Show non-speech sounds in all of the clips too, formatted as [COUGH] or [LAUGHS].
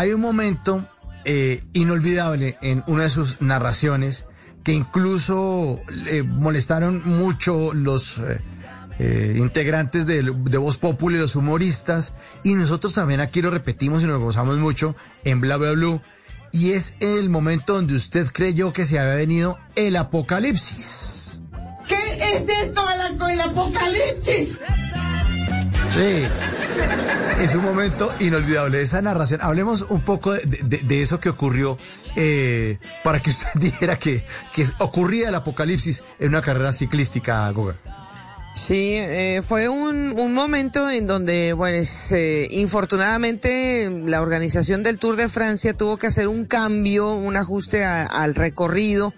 hay un momento eh, inolvidable en una de sus narraciones que incluso le molestaron mucho los eh, eh, integrantes de, de Voz Populi, los humoristas, y nosotros también aquí lo repetimos y nos gozamos mucho en Bla Bla Blue, y es el momento donde usted creyó que se había venido el apocalipsis. ¿Qué es esto el apocalipsis? Sí, es un momento inolvidable esa narración. Hablemos un poco de, eso que ocurrió eh, para que usted [LAUGHS] dijera que, que ocurría el apocalipsis en una carrera ciclística, Goga. Sí, eh, fue un, un, momento en donde, bueno, eh, infortunadamente la organización del Tour de Francia tuvo que hacer un cambio, un ajuste al recorrido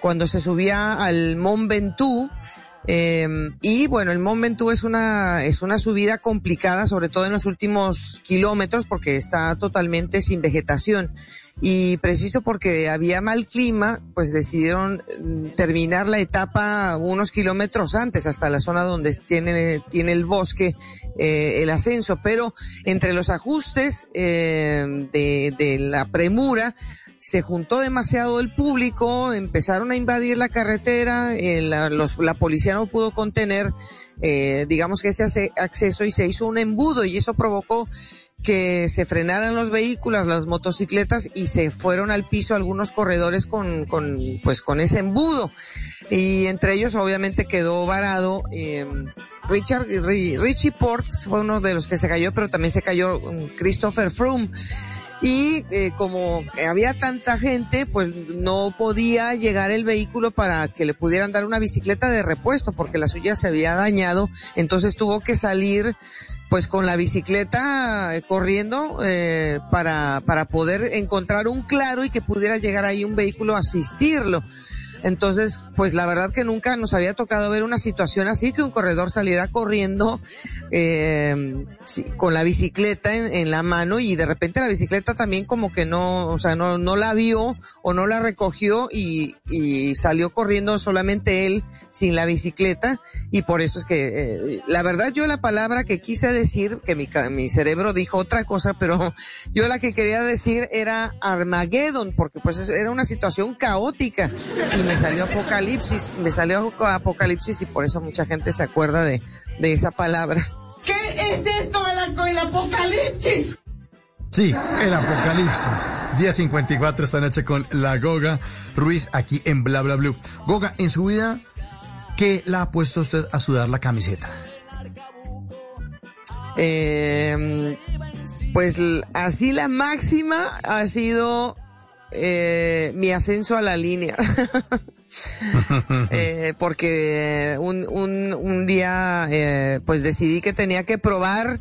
cuando se subía al Mont Ventoux. Eh, y bueno, el Mont Ventoux es una, es una subida complicada, sobre todo en los últimos kilómetros, porque está totalmente sin vegetación y preciso porque había mal clima, pues decidieron mm, terminar la etapa unos kilómetros antes, hasta la zona donde tiene, tiene el bosque, eh, el ascenso, pero entre los ajustes eh, de, de la premura, se juntó demasiado el público, empezaron a invadir la carretera, eh, la, los, la policía no pudo contener, eh, digamos que ese acceso y se hizo un embudo y eso provocó que se frenaran los vehículos, las motocicletas y se fueron al piso algunos corredores con, con pues con ese embudo. Y entre ellos obviamente quedó varado eh, Richard, Richie Ports fue uno de los que se cayó, pero también se cayó um, Christopher Froome. Y eh, como había tanta gente, pues no podía llegar el vehículo para que le pudieran dar una bicicleta de repuesto, porque la suya se había dañado. Entonces tuvo que salir pues con la bicicleta eh, corriendo eh, para, para poder encontrar un claro y que pudiera llegar ahí un vehículo a asistirlo. Entonces, pues la verdad que nunca nos había tocado ver una situación así, que un corredor saliera corriendo eh, con la bicicleta en, la mano y de repente la bicicleta también como que no, o sea, no, la vio o no la recogió y, y salió corriendo solamente él sin la bicicleta. Y por eso es que, eh, la verdad yo la palabra que quise decir, que mi, mi cerebro dijo otra cosa, pero [LAUGHS] yo la que quería decir era Armageddon, porque pues era una situación caótica. Y me salió Apocalipsis, me salió Apocalipsis y por eso mucha gente se acuerda de, de esa palabra. ¿Qué es esto el Apocalipsis? Sí, el Apocalipsis. Día 54 esta noche con la Goga Ruiz aquí en Bla Bla Blue. Goga, en su vida, ¿qué la ha puesto usted a sudar la camiseta? Eh, pues así la máxima ha sido eh, mi ascenso a la línea. [LAUGHS] eh, porque un, un, un día eh, pues decidí que tenía que probar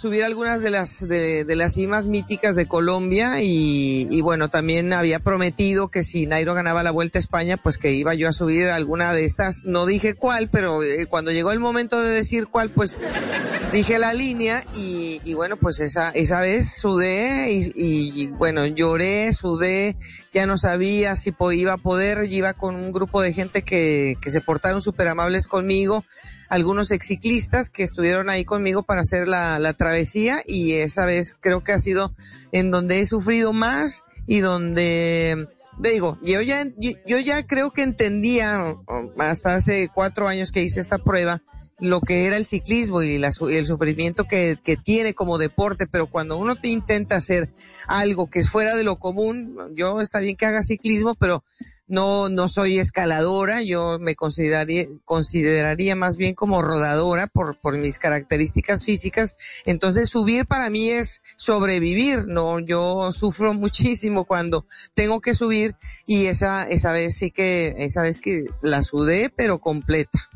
subir algunas de las de, las cimas míticas de Colombia y, bueno también había prometido que si Nairo ganaba la Vuelta a España pues que iba yo a subir alguna de estas. No dije cuál pero eh, cuando llegó el momento de decir cuál pues dije la línea y, bueno pues esa esa vez sudé y, y, bueno lloré sudé ya no sabía si iba a poder. Iba con un grupo de gente que que se portaron súper amables conmigo algunos exciclistas que estuvieron ahí conmigo para hacer la, la travesía y esa vez creo que ha sido en donde he sufrido más y donde digo, yo ya, yo ya creo que entendía hasta hace cuatro años que hice esta prueba lo que era el ciclismo y, la, el sufrimiento que, que, tiene como deporte, pero cuando uno te intenta hacer algo que es fuera de lo común, yo está bien que haga ciclismo, pero no, no soy escaladora, yo me consideraría, consideraría más bien como rodadora por, por mis características físicas. Entonces subir para mí es sobrevivir, no, yo sufro [LAUGHS] muchísimo cuando tengo que subir y esa, esa vez sí que, esa vez que la sudé, pero completa.